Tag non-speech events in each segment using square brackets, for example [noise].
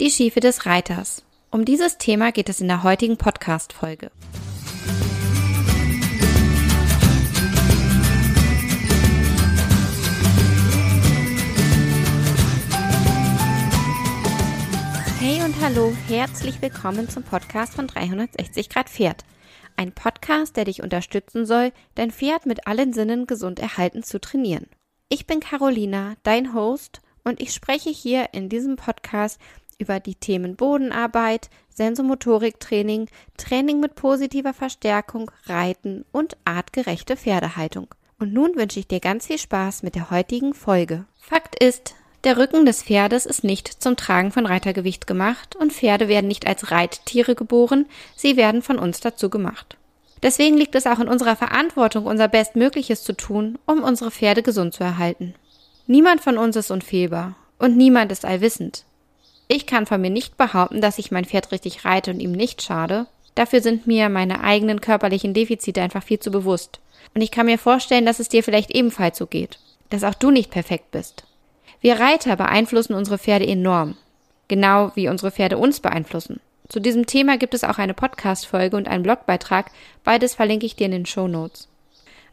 Die Schiefe des Reiters. Um dieses Thema geht es in der heutigen Podcast-Folge. Hey und hallo, herzlich willkommen zum Podcast von 360 Grad Pferd. Ein Podcast, der dich unterstützen soll, dein Pferd mit allen Sinnen gesund erhalten zu trainieren. Ich bin Carolina, dein Host, und ich spreche hier in diesem Podcast über die Themen Bodenarbeit, Sensomotoriktraining, Training mit positiver Verstärkung, Reiten und artgerechte Pferdehaltung. Und nun wünsche ich dir ganz viel Spaß mit der heutigen Folge. Fakt ist, der Rücken des Pferdes ist nicht zum Tragen von Reitergewicht gemacht und Pferde werden nicht als Reittiere geboren, sie werden von uns dazu gemacht. Deswegen liegt es auch in unserer Verantwortung, unser Bestmögliches zu tun, um unsere Pferde gesund zu erhalten. Niemand von uns ist unfehlbar und niemand ist allwissend. Ich kann von mir nicht behaupten, dass ich mein Pferd richtig reite und ihm nicht schade. Dafür sind mir meine eigenen körperlichen Defizite einfach viel zu bewusst. Und ich kann mir vorstellen, dass es dir vielleicht ebenfalls so geht, dass auch du nicht perfekt bist. Wir Reiter beeinflussen unsere Pferde enorm, genau wie unsere Pferde uns beeinflussen. Zu diesem Thema gibt es auch eine Podcast-Folge und einen Blogbeitrag. Beides verlinke ich dir in den Show Notes.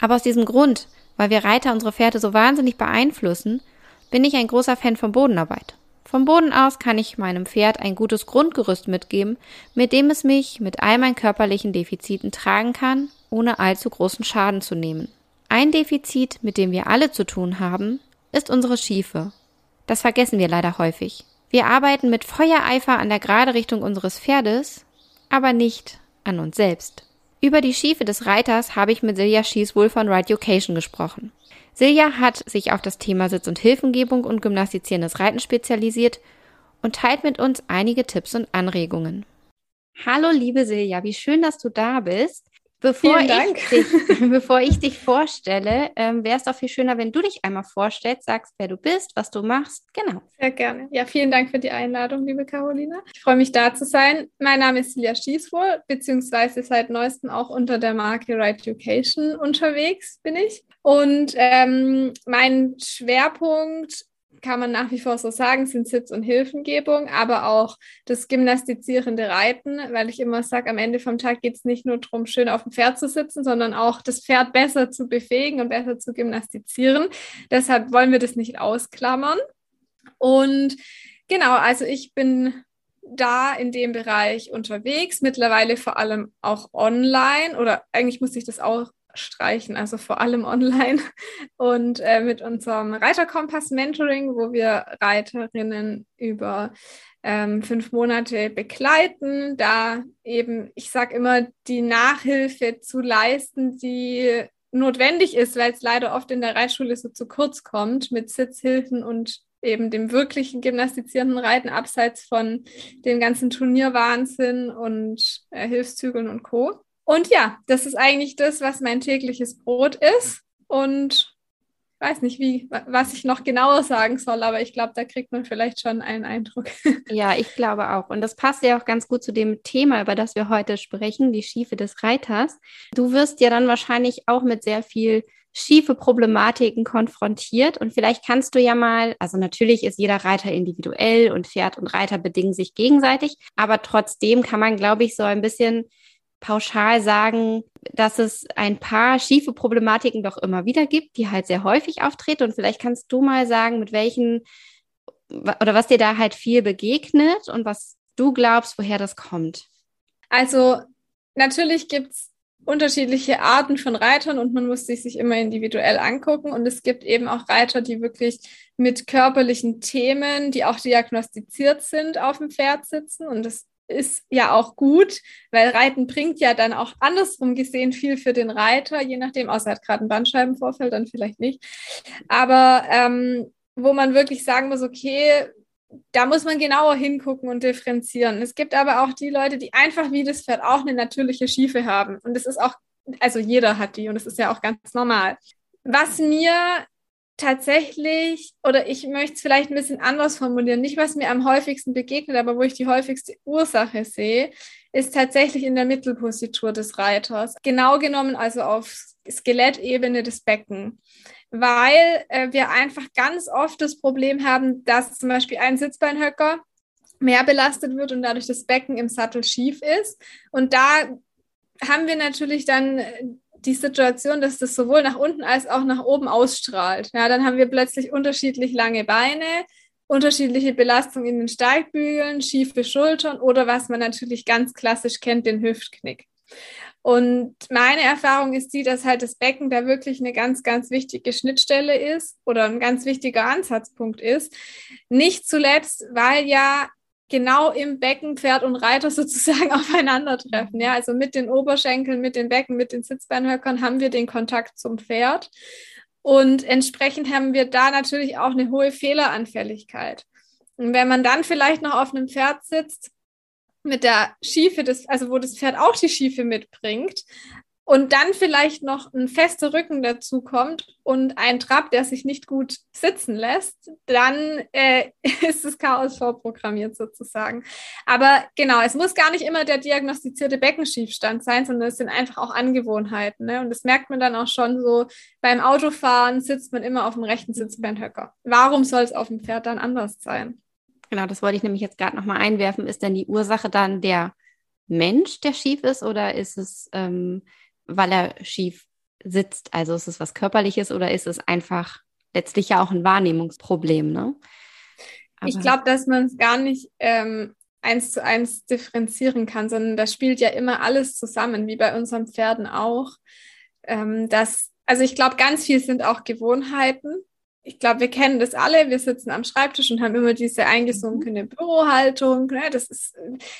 Aber aus diesem Grund, weil wir Reiter unsere Pferde so wahnsinnig beeinflussen, bin ich ein großer Fan von Bodenarbeit. Vom Boden aus kann ich meinem Pferd ein gutes Grundgerüst mitgeben, mit dem es mich mit all meinen körperlichen Defiziten tragen kann, ohne allzu großen Schaden zu nehmen. Ein Defizit, mit dem wir alle zu tun haben, ist unsere Schiefe. Das vergessen wir leider häufig. Wir arbeiten mit Feuereifer an der gerade Richtung unseres Pferdes, aber nicht an uns selbst. Über die Schiefe des Reiters habe ich mit Silja Schießwohl von Ride Education gesprochen. Silja hat sich auf das Thema Sitz- und Hilfengebung und gymnastizierendes Reiten spezialisiert und teilt mit uns einige Tipps und Anregungen. Hallo, liebe Silja, wie schön, dass du da bist. Bevor ich, dich, [laughs] bevor ich dich vorstelle, ähm, wäre es doch viel schöner, wenn du dich einmal vorstellst, sagst, wer du bist, was du machst. Genau. Sehr gerne. Ja, vielen Dank für die Einladung, liebe Carolina. Ich freue mich, da zu sein. Mein Name ist Silja Schießwohl, beziehungsweise seit neuestem auch unter der Marke Right Education unterwegs bin ich. Und ähm, mein Schwerpunkt kann man nach wie vor so sagen, sind Sitz- und Hilfengebung, aber auch das gymnastizierende Reiten, weil ich immer sage, am Ende vom Tag geht es nicht nur darum, schön auf dem Pferd zu sitzen, sondern auch das Pferd besser zu befähigen und besser zu gymnastizieren. Deshalb wollen wir das nicht ausklammern. Und genau, also ich bin da in dem Bereich unterwegs, mittlerweile vor allem auch online oder eigentlich muss ich das auch streichen, also vor allem online und äh, mit unserem Reiterkompass Mentoring, wo wir Reiterinnen über ähm, fünf Monate begleiten, da eben, ich sage immer, die Nachhilfe zu leisten, die notwendig ist, weil es leider oft in der Reitschule so zu kurz kommt mit Sitzhilfen und eben dem wirklichen gymnastizierenden Reiten abseits von dem ganzen Turnierwahnsinn und äh, Hilfszügeln und Co. Und ja, das ist eigentlich das, was mein tägliches Brot ist. Und ich weiß nicht, wie, was ich noch genauer sagen soll, aber ich glaube, da kriegt man vielleicht schon einen Eindruck. [laughs] Ja, ich glaube auch. Und das passt ja auch ganz gut zu dem Thema, über das wir heute sprechen, die Schiefe des Reiters. Du wirst ja dann wahrscheinlich auch mit sehr viel schiefe Problematiken konfrontiert. Und vielleicht kannst du ja mal, also natürlich ist jeder Reiter individuell und Pferd und Reiter bedingen sich gegenseitig, aber trotzdem kann man, glaube ich, so ein bisschen pauschal sagen, dass es ein paar schiefe Problematiken doch immer wieder gibt, die halt sehr häufig auftreten. Und vielleicht kannst du mal sagen, mit welchen oder was dir da halt viel begegnet und was du glaubst, woher das kommt. Also natürlich gibt es unterschiedliche Arten von Reitern und man muss sich sich immer individuell angucken. Und es gibt eben auch Reiter, die wirklich mit körperlichen Themen, die auch diagnostiziert sind, auf dem Pferd sitzen. Und das ist ja auch gut, weil Reiten bringt ja dann auch andersrum gesehen viel für den Reiter, je nachdem, außer er hat gerade einen Bandscheibenvorfall, dann vielleicht nicht. Aber ähm, wo man wirklich sagen muss, okay, da muss man genauer hingucken und differenzieren. Es gibt aber auch die Leute, die einfach wie das Pferd auch eine natürliche Schiefe haben. Und es ist auch, also jeder hat die und es ist ja auch ganz normal. Was mir tatsächlich, oder ich möchte es vielleicht ein bisschen anders formulieren, nicht was mir am häufigsten begegnet, aber wo ich die häufigste Ursache sehe, ist tatsächlich in der Mittelpositur des Reiters. Genau genommen also auf Skelettebene des Becken. Weil äh, wir einfach ganz oft das Problem haben, dass zum Beispiel ein Sitzbeinhöcker mehr belastet wird und dadurch das Becken im Sattel schief ist. Und da haben wir natürlich dann die Situation, dass das sowohl nach unten als auch nach oben ausstrahlt. Ja, dann haben wir plötzlich unterschiedlich lange Beine, unterschiedliche Belastung in den Steigbügeln, schiefe Schultern oder was man natürlich ganz klassisch kennt, den Hüftknick. Und meine Erfahrung ist die, dass halt das Becken da wirklich eine ganz, ganz wichtige Schnittstelle ist oder ein ganz wichtiger Ansatzpunkt ist. Nicht zuletzt, weil ja genau im Becken Pferd und Reiter [laughs] sozusagen aufeinandertreffen. Ja, also mit den Oberschenkeln, mit den Becken, mit den Sitzbeinhöckern haben wir den Kontakt zum Pferd. Und entsprechend haben wir da natürlich auch eine hohe Fehleranfälligkeit. Und wenn man dann vielleicht noch auf einem Pferd sitzt, mit der Schiefe, des, also wo das Pferd auch die Schiefe mitbringt, und dann vielleicht noch ein fester Rücken dazu kommt und ein Trab, der sich nicht gut sitzen lässt, dann äh, [laughs] ist das Chaos vorprogrammiert sozusagen. Aber genau, es muss gar nicht immer der diagnostizierte Beckenschiefstand sein, sondern es sind einfach auch Angewohnheiten. Ne? Und das merkt man dann auch schon so, beim Autofahren sitzt man immer auf dem rechten Sitzbeinhöcker. Warum soll es auf dem Pferd dann anders sein? Genau, das wollte ich nämlich jetzt gerade nochmal einwerfen. Ist denn die Ursache dann der Mensch, der schief ist, oder ist es ähm, weil er schief sitzt? Also ist es was Körperliches oder ist es einfach letztlich ja auch ein Wahrnehmungsproblem? Ne? ich glaube, dass man es gar nicht ähm, eins zu eins differenzieren kann, sondern da spielt ja immer alles zusammen, wie bei unseren Pferden auch. Ähm, dass, also ich glaube, ganz viel sind auch Gewohnheiten ich glaube, wir kennen das alle. Wir sitzen am Schreibtisch und haben immer diese eingesunkene Bürohaltung. Ne? Das ist,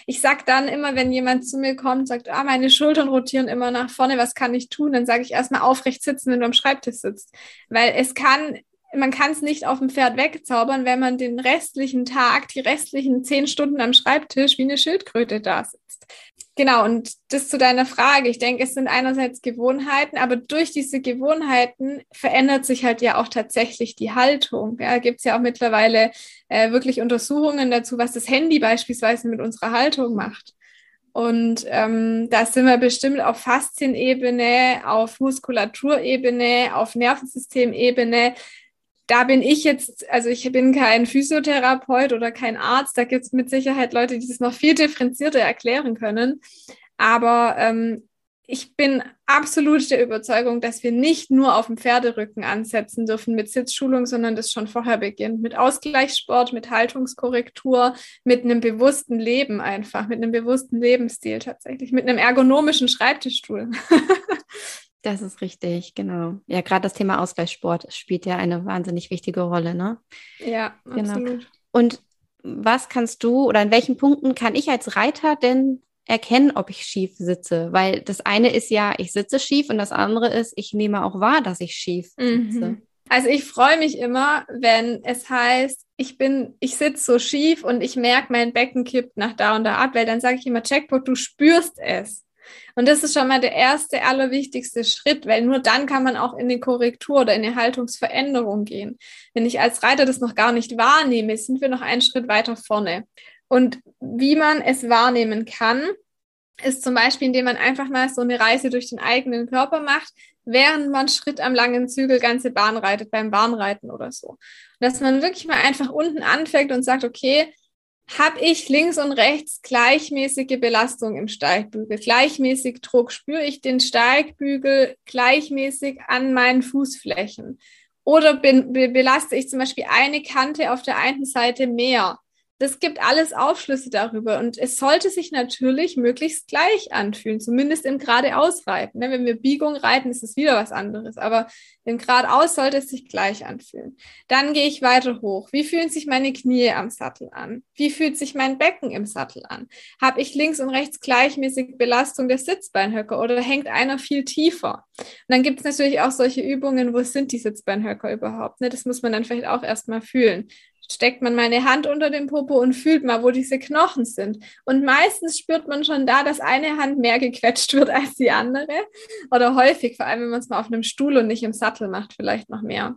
ich sag dann immer, wenn jemand zu mir kommt, sagt, ah, meine Schultern rotieren immer nach vorne, was kann ich tun? Dann sage ich erstmal aufrecht sitzen, wenn du am Schreibtisch sitzt. Weil es kann, man kann es nicht auf dem Pferd wegzaubern, wenn man den restlichen Tag, die restlichen zehn Stunden am Schreibtisch wie eine Schildkröte da sitzt. Genau, und das zu deiner Frage. Ich denke, es sind einerseits Gewohnheiten, aber durch diese Gewohnheiten verändert sich halt ja auch tatsächlich die Haltung. Ja, gibt es ja auch mittlerweile äh, wirklich Untersuchungen dazu, was das Handy beispielsweise mit unserer Haltung macht. Und ähm, da sind wir bestimmt auf Faszienebene, auf Muskulaturebene, auf Nervensystemebene da bin ich jetzt, also ich bin kein Physiotherapeut oder kein Arzt, da gibt es mit Sicherheit Leute, die das noch viel differenzierter erklären können. Aber ähm, ich bin absolut der Überzeugung, dass wir nicht nur auf dem Pferderücken ansetzen dürfen mit Sitzschulung, sondern das schon vorher beginnt. Mit Ausgleichssport, mit Haltungskorrektur, mit einem bewussten Leben einfach, mit einem bewussten Lebensstil tatsächlich, mit einem ergonomischen Schreibtischstuhl. [laughs] Das ist richtig, genau. Ja, gerade das Thema Ausgleichssport spielt ja eine wahnsinnig wichtige Rolle, ne? Ja, genau. absolut. Und was kannst du oder in welchen Punkten kann ich als Reiter denn erkennen, ob ich schief sitze? Weil das eine ist ja, ich sitze schief und das andere ist, ich nehme auch wahr, dass ich schief sitze. Mhm. Also ich freue mich immer, wenn es heißt, ich bin, ich sitze so schief und ich merke, mein Becken kippt nach da und da ab, weil dann sage ich immer, Checkpoint, du spürst es. Und das ist schon mal der erste, allerwichtigste Schritt, weil nur dann kann man auch in die Korrektur oder in die Haltungsveränderung gehen. Wenn ich als Reiter das noch gar nicht wahrnehme, sind wir noch einen Schritt weiter vorne. Und wie man es wahrnehmen kann, ist zum Beispiel, indem man einfach mal so eine Reise durch den eigenen Körper macht, während man Schritt am langen Zügel ganze Bahn reitet, beim Bahnreiten oder so. Dass man wirklich mal einfach unten anfängt und sagt, okay, habe ich links und rechts gleichmäßige Belastung im Steigbügel, gleichmäßig Druck, spüre ich den Steigbügel gleichmäßig an meinen Fußflächen. Oder bin, be, belaste ich zum Beispiel eine Kante auf der einen Seite mehr? Das gibt alles Aufschlüsse darüber und es sollte sich natürlich möglichst gleich anfühlen, zumindest im geradeausreiten. Ne? Wenn wir Biegung reiten, ist es wieder was anderes, aber im geradeaus sollte es sich gleich anfühlen. Dann gehe ich weiter hoch. Wie fühlen sich meine Knie am Sattel an? Wie fühlt sich mein Becken im Sattel an? Habe ich links und rechts gleichmäßig Belastung der Sitzbeinhöcker oder hängt einer viel tiefer? Und dann gibt es natürlich auch solche Übungen, wo sind die Sitzbeinhöcker überhaupt? Ne? Das muss man dann vielleicht auch erstmal fühlen steckt man meine Hand unter den Popo und fühlt mal, wo diese Knochen sind. Und meistens spürt man schon da, dass eine Hand mehr gequetscht wird als die andere. Oder häufig, vor allem wenn man es mal auf einem Stuhl und nicht im Sattel macht, vielleicht noch mehr.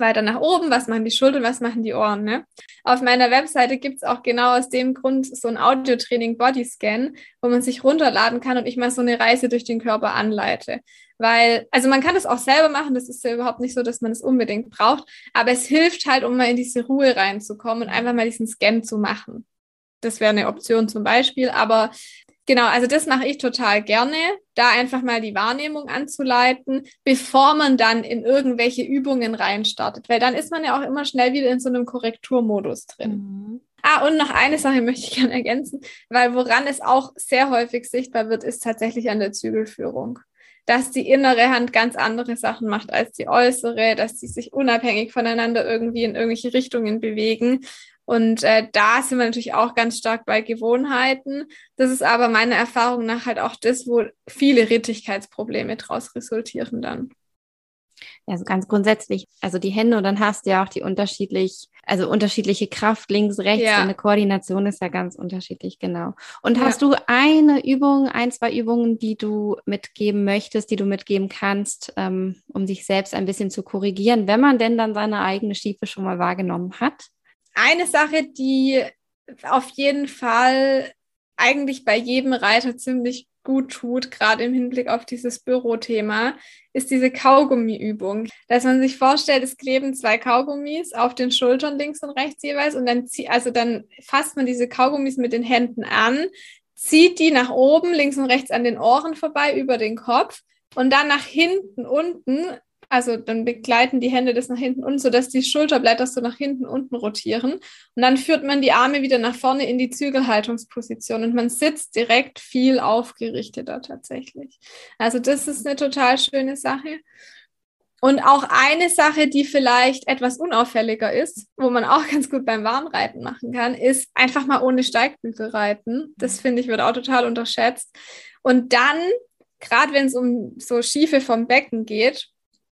Weiter nach oben, was machen die Schultern, was machen die Ohren. Ne? Auf meiner Webseite gibt es auch genau aus dem Grund so ein Audiotraining Bodyscan, wo man sich runterladen kann und ich mal so eine Reise durch den Körper anleite. Weil, also man kann das auch selber machen, das ist ja überhaupt nicht so, dass man es unbedingt braucht, aber es hilft halt, um mal in diese Ruhe reinzukommen und einfach mal diesen Scan zu machen. das wäre eine Option zum Beispiel. Aber genau, also das mache ich total gerne, da einfach mal die Wahrnehmung anzuleiten, bevor man dann in irgendwelche Übungen reinstartet. Weil dann ist man ja auch immer schnell wieder in so einem Korrekturmodus drin. Mhm. Ah, und noch eine Sache möchte ich gerne ergänzen, weil woran es auch sehr häufig sichtbar wird, ist tatsächlich an der Zügelführung. Dass die innere Hand ganz andere Sachen macht als die äußere, dass sie sich unabhängig voneinander irgendwie in irgendwelche Richtungen bewegen. Und äh, da sind wir natürlich auch ganz stark bei Gewohnheiten. Das ist aber meiner Erfahrung nach halt auch das, wo viele Rittigkeitsprobleme daraus resultieren dann. Ja, also ganz grundsätzlich, also die Hände und dann hast du ja auch die unterschiedlich, also unterschiedliche Kraft links, rechts, ja. eine Koordination ist ja ganz unterschiedlich, genau. Und ja. hast du eine Übung, ein, zwei Übungen, die du mitgeben möchtest, die du mitgeben kannst, ähm, um sich selbst ein bisschen zu korrigieren, wenn man denn dann seine eigene Schiefe schon mal wahrgenommen hat? Eine Sache, die auf jeden Fall eigentlich bei jedem Reiter ziemlich gut tut, gerade im Hinblick auf dieses Bürothema, ist diese Kaugummiübung. Dass man sich vorstellt, es kleben zwei Kaugummis auf den Schultern links und rechts jeweils und dann zieht, also dann fasst man diese Kaugummis mit den Händen an, zieht die nach oben, links und rechts an den Ohren vorbei, über den Kopf und dann nach hinten unten also dann begleiten die Hände das nach hinten unten, sodass die Schulterblätter so nach hinten unten rotieren. Und dann führt man die Arme wieder nach vorne in die Zügelhaltungsposition und man sitzt direkt viel aufgerichteter tatsächlich. Also das ist eine total schöne Sache. Und auch eine Sache, die vielleicht etwas unauffälliger ist, wo man auch [laughs] ganz gut beim Warmreiten machen kann, ist einfach mal ohne Steigbügel reiten. Das finde ich wird auch total unterschätzt. Und dann, gerade wenn es um so Schiefe vom Becken geht,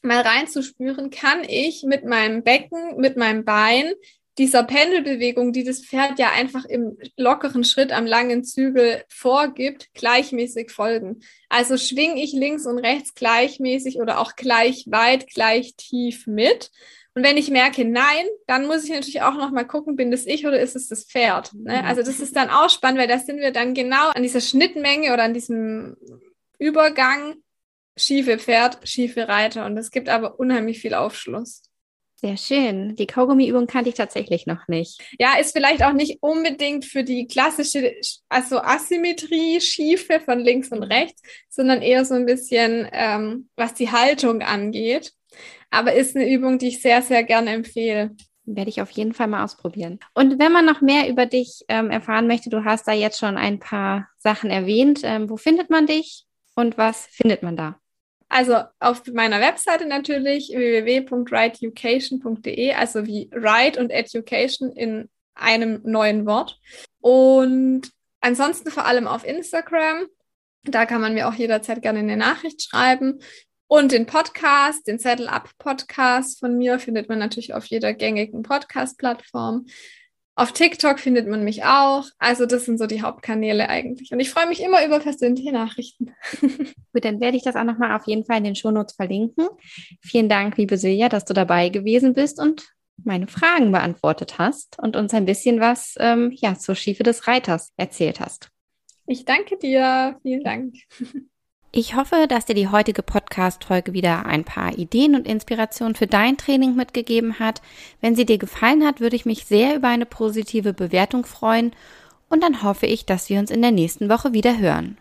mal reinzuspüren, kann ich mit meinem Becken, mit meinem Bein dieser Pendelbewegung, die das Pferd ja einfach im lockeren Schritt am langen Zügel vorgibt, gleichmäßig folgen. Also schwinge ich links und rechts gleichmäßig oder auch gleich weit, gleich tief mit. Und wenn ich merke, nein, dann muss ich natürlich auch noch mal gucken, bin das ich oder ist es das Pferd? Ne? Mhm. Also das ist dann auch spannend, weil da sind wir dann genau an dieser Schnittmenge oder an diesem Übergang schiefe Pferd, schiefe Reiter. Und es gibt aber unheimlich viel Aufschluss. Sehr schön. Die Kaugummi-Übung kannte ich tatsächlich noch nicht. Ja, ist vielleicht auch nicht unbedingt für die klassische, also Asymmetrie-Schiefe von links und rechts, sondern eher so ein bisschen, ähm, was die Haltung angeht. Aber ist eine Übung, die ich sehr, sehr gerne empfehle. Werde ich auf jeden Fall mal ausprobieren. Und wenn man noch mehr über dich ähm, erfahren möchte, du hast da jetzt schon ein paar Sachen erwähnt. Ähm, wo findet man dich und was findet man da? Also auf meiner Webseite natürlich www.writeeducation.de, also wie Write und Education in einem neuen Wort. Und ansonsten vor allem auf Instagram. Da kann man mir auch jederzeit gerne eine Nachricht schreiben. Und den Podcast, den Settle Up Podcast von mir findet man natürlich auf jeder gängigen Podcast-Plattform. Auf TikTok findet man mich auch. Also das sind so die Hauptkanäle eigentlich. Und ich freue mich immer über persönliche Nachrichten. [laughs] Gut, dann werde ich das auch nochmal auf jeden Fall in den Shownotes verlinken. Vielen Dank, liebe Silja, dass du dabei gewesen bist und meine Fragen beantwortet hast und uns ein bisschen was ähm, ja, zur Schiefe des Reiters erzählt hast. Ich danke dir. Vielen Dank. [laughs] Ich hoffe, dass dir die heutige Podcast-Folge wieder ein paar Ideen und Inspirationen für dein Training mitgegeben hat. Wenn sie dir gefallen hat, würde ich mich sehr über eine positive Bewertung freuen und dann hoffe ich, dass wir uns in der nächsten Woche wieder hören.